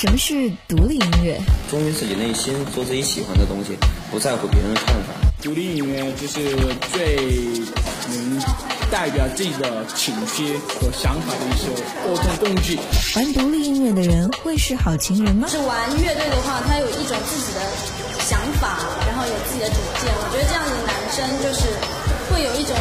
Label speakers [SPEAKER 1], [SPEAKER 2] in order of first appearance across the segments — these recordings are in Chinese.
[SPEAKER 1] 什么是独立音乐？
[SPEAKER 2] 忠于自己内心，做自己喜欢的东西，不在乎别人的看法。
[SPEAKER 3] 独立音乐就是最能代表自己的情绪和想法的一首沟通工具。
[SPEAKER 1] 玩独立音乐的人会是好情人吗？
[SPEAKER 4] 是玩乐队的话，他有一种自己的想法，然后有自己的主见。我觉得这样的男生就是会有一种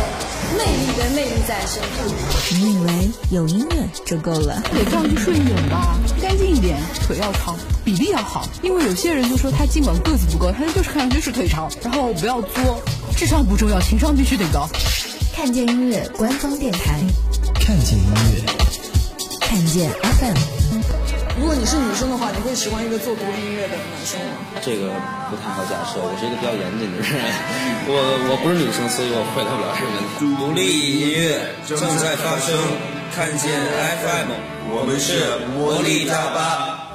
[SPEAKER 4] 魅力跟魅力在身上。
[SPEAKER 1] 你以为有音乐就够了？
[SPEAKER 5] 得放句顺眼吧，干净一点，腿要长，比例要好。因为有些人就说他尽管个子不高，他就是看上去是腿长。然后不要作，智商不重要，情商必须得高。
[SPEAKER 1] 看见音乐官方电台，
[SPEAKER 6] 看见音乐，
[SPEAKER 1] 看见 FM。
[SPEAKER 7] 如果你是女生的话，你会喜欢一个做独立音乐的男生吗？
[SPEAKER 2] 这个不太好假设，我是一个比较严谨的人，我我不是女生，所以我回答不了这个问题。
[SPEAKER 8] 独立音乐正在发生，看见 FM，我们是魔力大巴。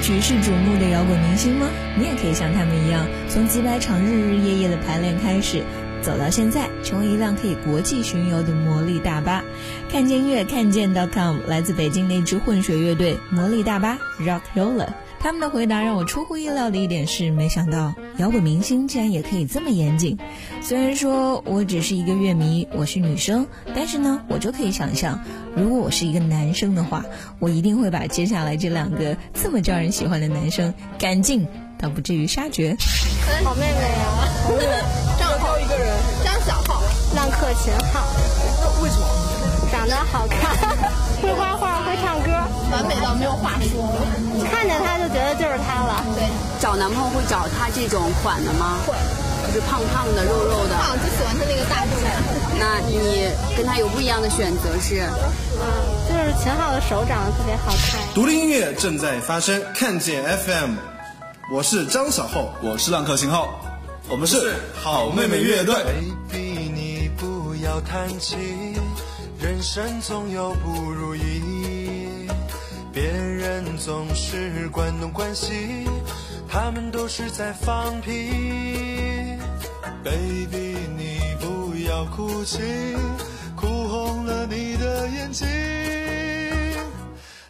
[SPEAKER 1] 举世瞩目的摇滚明星吗？你也可以像他们一样，从几百场日日夜夜的排练开始，走到现在，成为一辆可以国际巡游的魔力大巴。看见音乐，看见 .com，来自北京那支混血乐队魔力大巴 Rock Roller。他们的回答让我出乎意料的一点是，没想到摇滚明星竟然也可以这么严谨。虽然说我只是一个乐迷，我是女生，但是呢，我就可以想象，如果我是一个男生的话，我一定会把接下来这两个这么招人喜欢的男生赶尽，倒不至于杀绝。
[SPEAKER 9] 好妹妹啊！
[SPEAKER 7] 张浩一个人，
[SPEAKER 9] 张小浩，浪客秦昊。
[SPEAKER 7] 为什么？
[SPEAKER 9] 长得好看，会画画，会唱歌，
[SPEAKER 10] 完美到没有话说。
[SPEAKER 9] 看见他就觉得就是他了。
[SPEAKER 10] 对，
[SPEAKER 11] 找男朋友会找他这种款的吗？
[SPEAKER 10] 会，
[SPEAKER 11] 就是胖胖的、肉肉的。
[SPEAKER 10] 我就喜欢他那个大肚。
[SPEAKER 11] 那你跟他有不一样的选择是？
[SPEAKER 9] 嗯，就是秦昊的手长得特别好看。
[SPEAKER 12] 独立音乐正在发生，看见 FM，我是张小厚，
[SPEAKER 13] 我是浪客秦昊，
[SPEAKER 12] 我们是好妹妹乐队。
[SPEAKER 14] baby，你不要叹气。人生总有不如意，别人总是关东关西，他们都是在放屁。Baby，你不要哭泣，哭红了你的眼睛，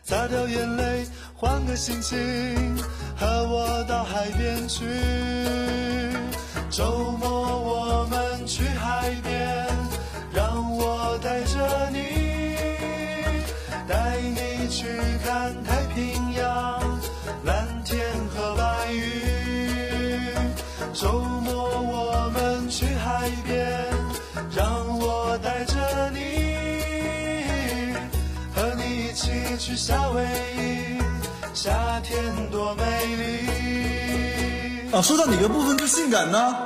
[SPEAKER 14] 擦掉眼泪，换个心情，和我到海边去。周末我们去海边。让我带着你，带你去看太平洋，蓝天和白云。周去海一遍，让我带着你，和你一起去夏威夷，夏天多美丽。
[SPEAKER 6] 啊，说到哪个部分最性感呢？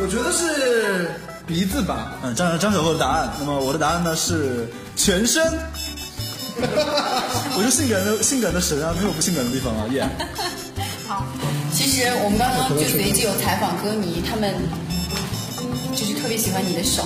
[SPEAKER 12] 我觉得是鼻子吧。
[SPEAKER 6] 嗯，张张小厚的答案。那么我的答案呢是全身。我是性感的性感的神啊，没有不性感的地方啊，耶、
[SPEAKER 11] 好，其实我们刚刚就随机有采访歌迷，他们就是特别喜欢你的手，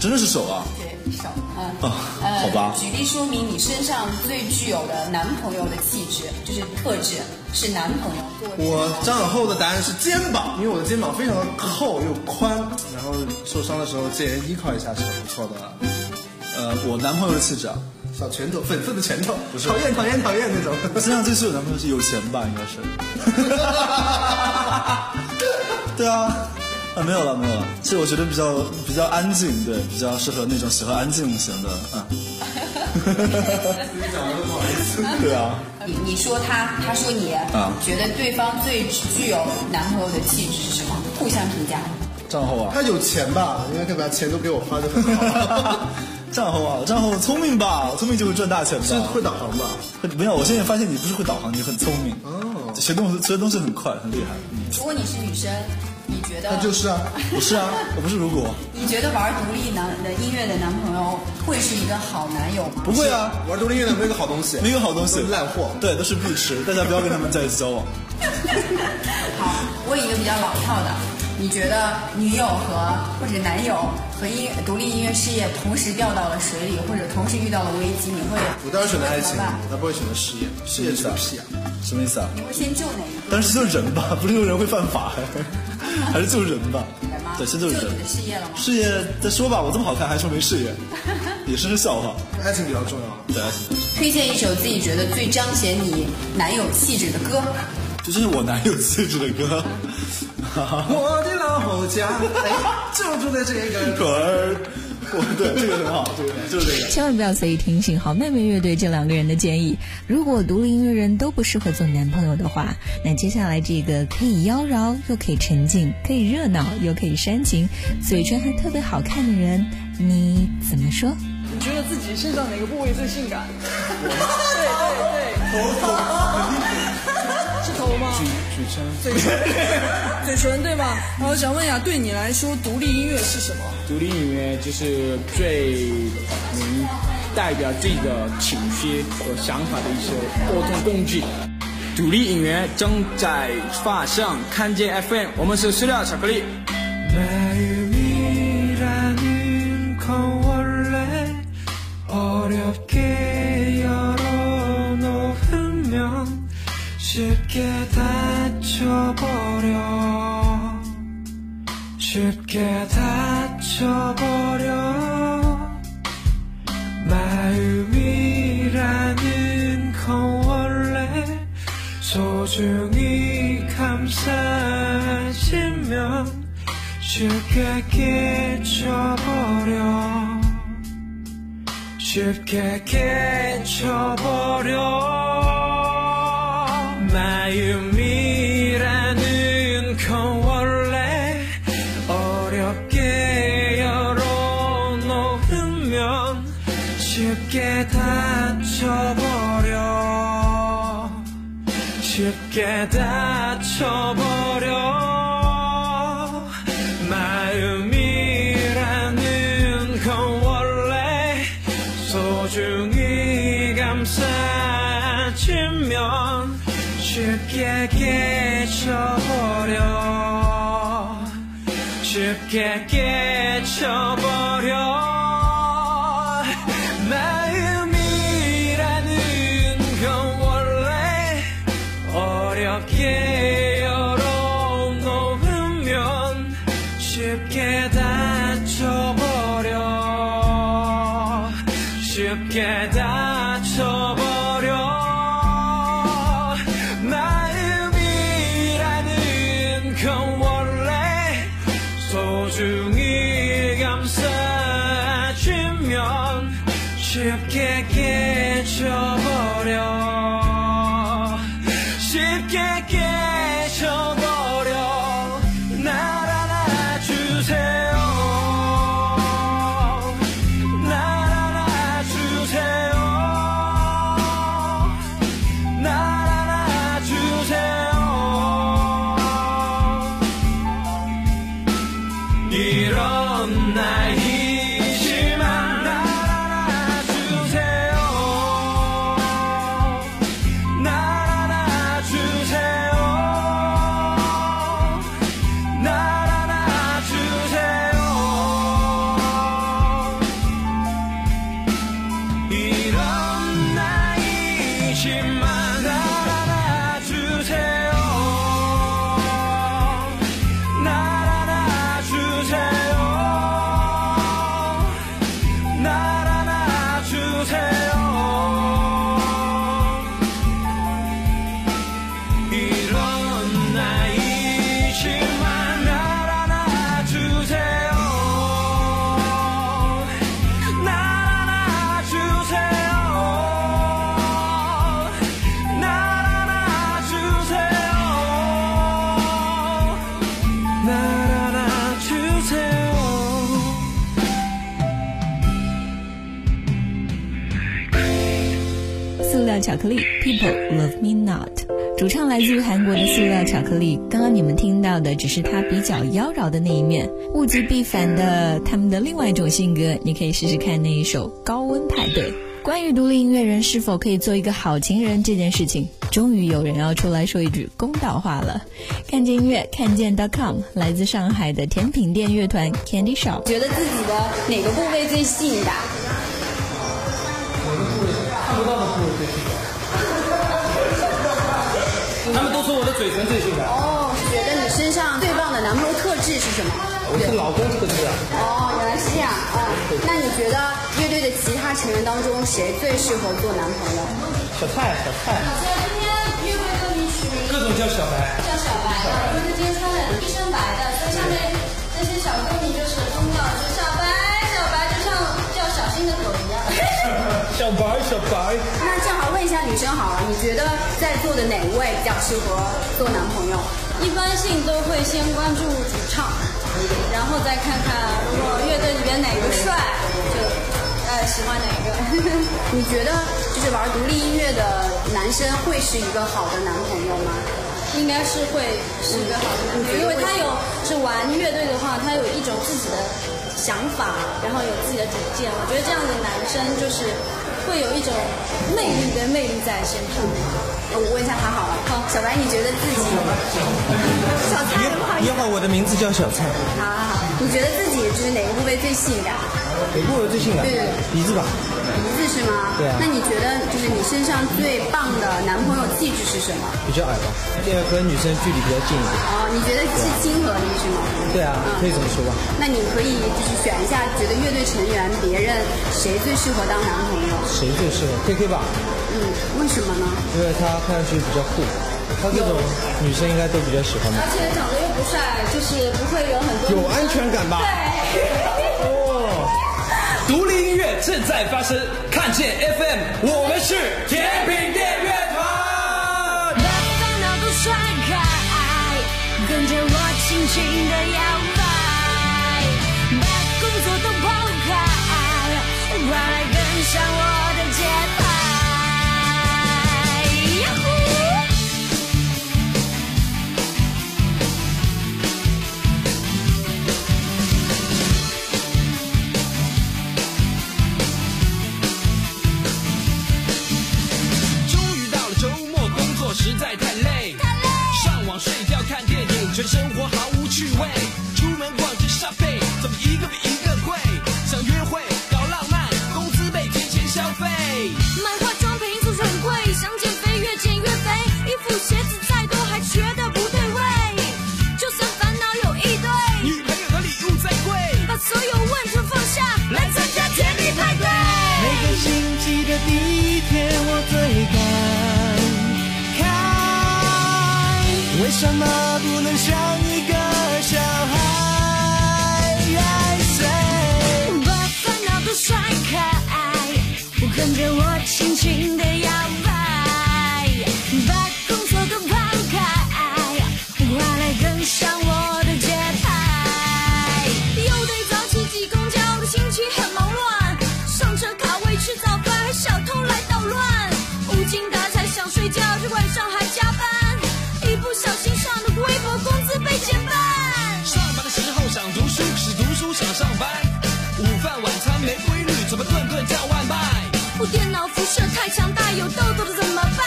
[SPEAKER 6] 真的是手啊？
[SPEAKER 11] 对手，嗯，
[SPEAKER 6] 啊，好吧。
[SPEAKER 11] 举例说明你身上最具有的男朋友的气质，就是特质是男朋友。
[SPEAKER 12] 我张小厚的答案是肩膀，因为我的肩膀非常的厚又宽，然后受伤的时候借人依靠一下是很不错的。
[SPEAKER 6] 呃，我男朋友的气质啊，
[SPEAKER 12] 小拳头，粉色的拳头，
[SPEAKER 6] 不是
[SPEAKER 12] 讨厌讨厌讨厌那种。
[SPEAKER 6] 身上最适合男朋友是有钱吧，应该是。对啊，啊没有了没有了，其实我觉得比较比较安静，对，比较适合那种喜欢安静型的，嗯。
[SPEAKER 12] 你讲的都不好意思。
[SPEAKER 6] 对啊。
[SPEAKER 11] 你你说他，他说你，
[SPEAKER 6] 啊，
[SPEAKER 11] 觉得对方最具有男朋友的气质是什么？互相评价。
[SPEAKER 6] 账后啊，
[SPEAKER 12] 他有钱吧？应该可以把钱都给我花的很好。
[SPEAKER 6] 账后啊，账后聪明吧？聪明就会赚大钱吧？
[SPEAKER 12] 是会导航吧？
[SPEAKER 6] 没有，我现在发现你不是会导航，你很聪明。
[SPEAKER 12] 哦，
[SPEAKER 6] 学东西学东西很快，很厉害。
[SPEAKER 11] 如果你是女生，你觉得？
[SPEAKER 12] 那就是啊，
[SPEAKER 6] 不是啊，我不是如果。
[SPEAKER 11] 你觉得玩独立男的音乐的男朋友会是一个好男友吗？
[SPEAKER 6] 不会啊，
[SPEAKER 12] 玩独立音乐的没有个好东西，
[SPEAKER 6] 没有好东西，
[SPEAKER 12] 烂货。
[SPEAKER 6] 对，都是必吃，大家不要跟他们在一起交往。
[SPEAKER 11] 好，问一个比较老套的，你觉得女友和或者男友和音独立音乐事业同时掉到了水里，或者同时遇到了危机，你会？
[SPEAKER 12] 我当然选择爱情，我才不会选择事业。事业是个屁啊！
[SPEAKER 6] 什么意思啊？
[SPEAKER 11] 你会先救哪一个？
[SPEAKER 6] 但是救人吧，不是救人会犯法，还是救人吧？对，先救人。
[SPEAKER 11] 救你的事业了吗？
[SPEAKER 6] 事业再说吧，我这么好看还说没事业，也是个笑话。
[SPEAKER 12] 爱情比较重要，
[SPEAKER 6] 对爱情。
[SPEAKER 11] 推荐一首自己觉得最彰显你男友气质的歌。
[SPEAKER 6] 这就是我男友气质的歌。
[SPEAKER 12] 我的老家，哎，就住在这个
[SPEAKER 6] 屯儿。对，这个很好，这个就是这个。
[SPEAKER 1] 千万不要随意听信好妹妹乐队这两个人的建议。如果独立音乐人都不适合做男朋友的话，那接下来这个可以妖娆又可以沉静，可以热闹又可以煽情，嘴唇还特别好看的人，你怎么说？
[SPEAKER 7] 你觉得自己身上哪个部位最性感？对对对，
[SPEAKER 12] 头
[SPEAKER 7] 是
[SPEAKER 3] 嘴唇，
[SPEAKER 7] 嘴唇，嘴唇 对吧？然后想问一下，对你来说，独立音乐是什么？
[SPEAKER 3] 独立音乐就是最能代表自己的情绪和想法的一些沟通工具。独立音乐正在发生，看见 FM，我们是塑料巧克力。
[SPEAKER 14] 다쳐버려. 쉽게 다쳐버려. 마음이라는 건 원래 소중히 감싸지면 쉽게 깨쳐버려. 쉽게 깨쳐버려. 마음이 쉽게 다쳐버려. 마음이라는 건 원래 소중히 감싸지면 쉽게 깨쳐버려. 쉽게 깨쳐버려
[SPEAKER 1] kept 巧克力，People Love Me Not。主唱来自于韩国的塑料巧克力。刚刚你们听到的只是他比较妖娆的那一面，物极必反的他们的另外一种性格，你可以试试看那一首《高温派对》。关于独立音乐人是否可以做一个好情人这件事情，终于有人要出来说一句公道话了。看见音乐，看见 dot .com，来自上海的甜品店乐团 Candy Shop。
[SPEAKER 11] 觉得自己的哪个部位最性感？
[SPEAKER 3] 他们都说我的嘴唇最性感。
[SPEAKER 11] 哦，觉得你身上最棒的男朋友特质是什么？
[SPEAKER 3] 我是老公特质啊。
[SPEAKER 11] 哦，原来是这样啊、嗯。那你觉得乐队的其他成员当中谁最适合做男朋友？
[SPEAKER 3] 小蔡，小蔡。
[SPEAKER 4] 今天乐队歌迷取名
[SPEAKER 3] 各种叫小白。
[SPEAKER 4] 叫小白的，因为他今天穿的一身白的，
[SPEAKER 11] 你觉得在座的哪位比较适合做男朋友？
[SPEAKER 4] 一般性都会先关注主唱，然后再看看如果乐队里边哪个帅，就呃喜欢哪个。
[SPEAKER 11] 你觉得就是玩独立音乐的男生会是一个好的男朋友吗？
[SPEAKER 4] 应该是会是一个好的男朋友，因为他有是玩乐队的话，他有一种自己的想法，然后有自己的主见。我觉得这样的男生就是会有一种魅力跟魅力在身上。
[SPEAKER 11] 我问一下他好了，好，小白，你觉得自己小蔡
[SPEAKER 13] 你好，我的名字叫小蔡。
[SPEAKER 11] 好好好，你觉得自己就是哪个部位最性感？
[SPEAKER 13] 哪个部位最性感？
[SPEAKER 11] 对对对，
[SPEAKER 13] 鼻子吧。
[SPEAKER 11] 鼻子是吗？
[SPEAKER 13] 对啊。
[SPEAKER 11] 那你觉得就是你身上最棒的男朋友气质是什么？
[SPEAKER 13] 比较矮吧，这样和女生距离比较近一点。
[SPEAKER 11] 哦，你觉得是亲和力是吗？
[SPEAKER 13] 对啊，可以这么说吧。
[SPEAKER 11] 那你可以就是选一下，觉得乐队成员别人谁最适合当男朋友？
[SPEAKER 13] 谁最适合？K K 吧。
[SPEAKER 11] 嗯，为什么呢？
[SPEAKER 13] 因为他看上去比较酷，他这种女生应该都比较喜欢吧。
[SPEAKER 4] 而且长得又不帅，就是不会有很多
[SPEAKER 13] 有安全感吧？
[SPEAKER 4] 对。
[SPEAKER 8] 独立音乐正在发生，看见 FM，我们是甜品店乐团。
[SPEAKER 15] 把烦恼都甩开，跟着我轻轻的摇
[SPEAKER 13] 像一个小孩？
[SPEAKER 15] 把烦恼都甩开，跟着我轻轻的摇摆，太强大，有痘痘的怎么办？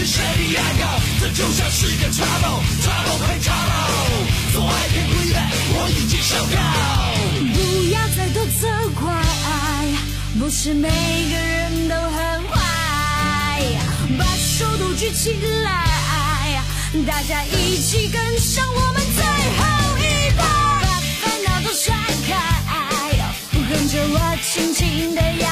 [SPEAKER 8] 我想去山里压药，这就像是个 trouble trouble 很 trouble。So I can't breathe 我已经受够。
[SPEAKER 15] 不要再多责怪，不是每个人都很坏。把手都举起来，大家一起跟上我们最后一拍。把烦恼都甩开，跟着我轻轻的摇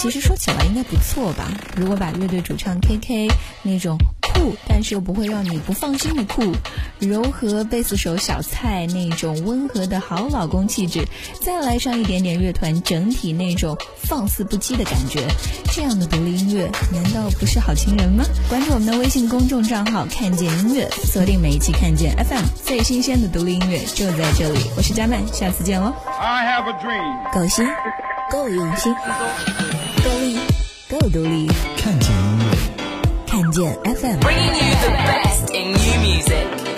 [SPEAKER 1] 其实说起来应该不错吧？如果把乐队主唱 KK 那种酷但是又不会让你不放心的酷，柔和贝斯手小蔡那种温和的好老公气质，再来上一点点乐团整体那种放肆不羁的感觉，这样的独立音乐难道不是好情人吗？关注我们的微信公众账号“看见音乐”，锁定每一期看见 FM，最新鲜的独立音乐就在这里。我是佳曼，下次见喽
[SPEAKER 16] ！I have a dream.
[SPEAKER 1] 够新，够用心，独立
[SPEAKER 13] 看见音乐
[SPEAKER 1] 看见 fm
[SPEAKER 15] bringing you the best in music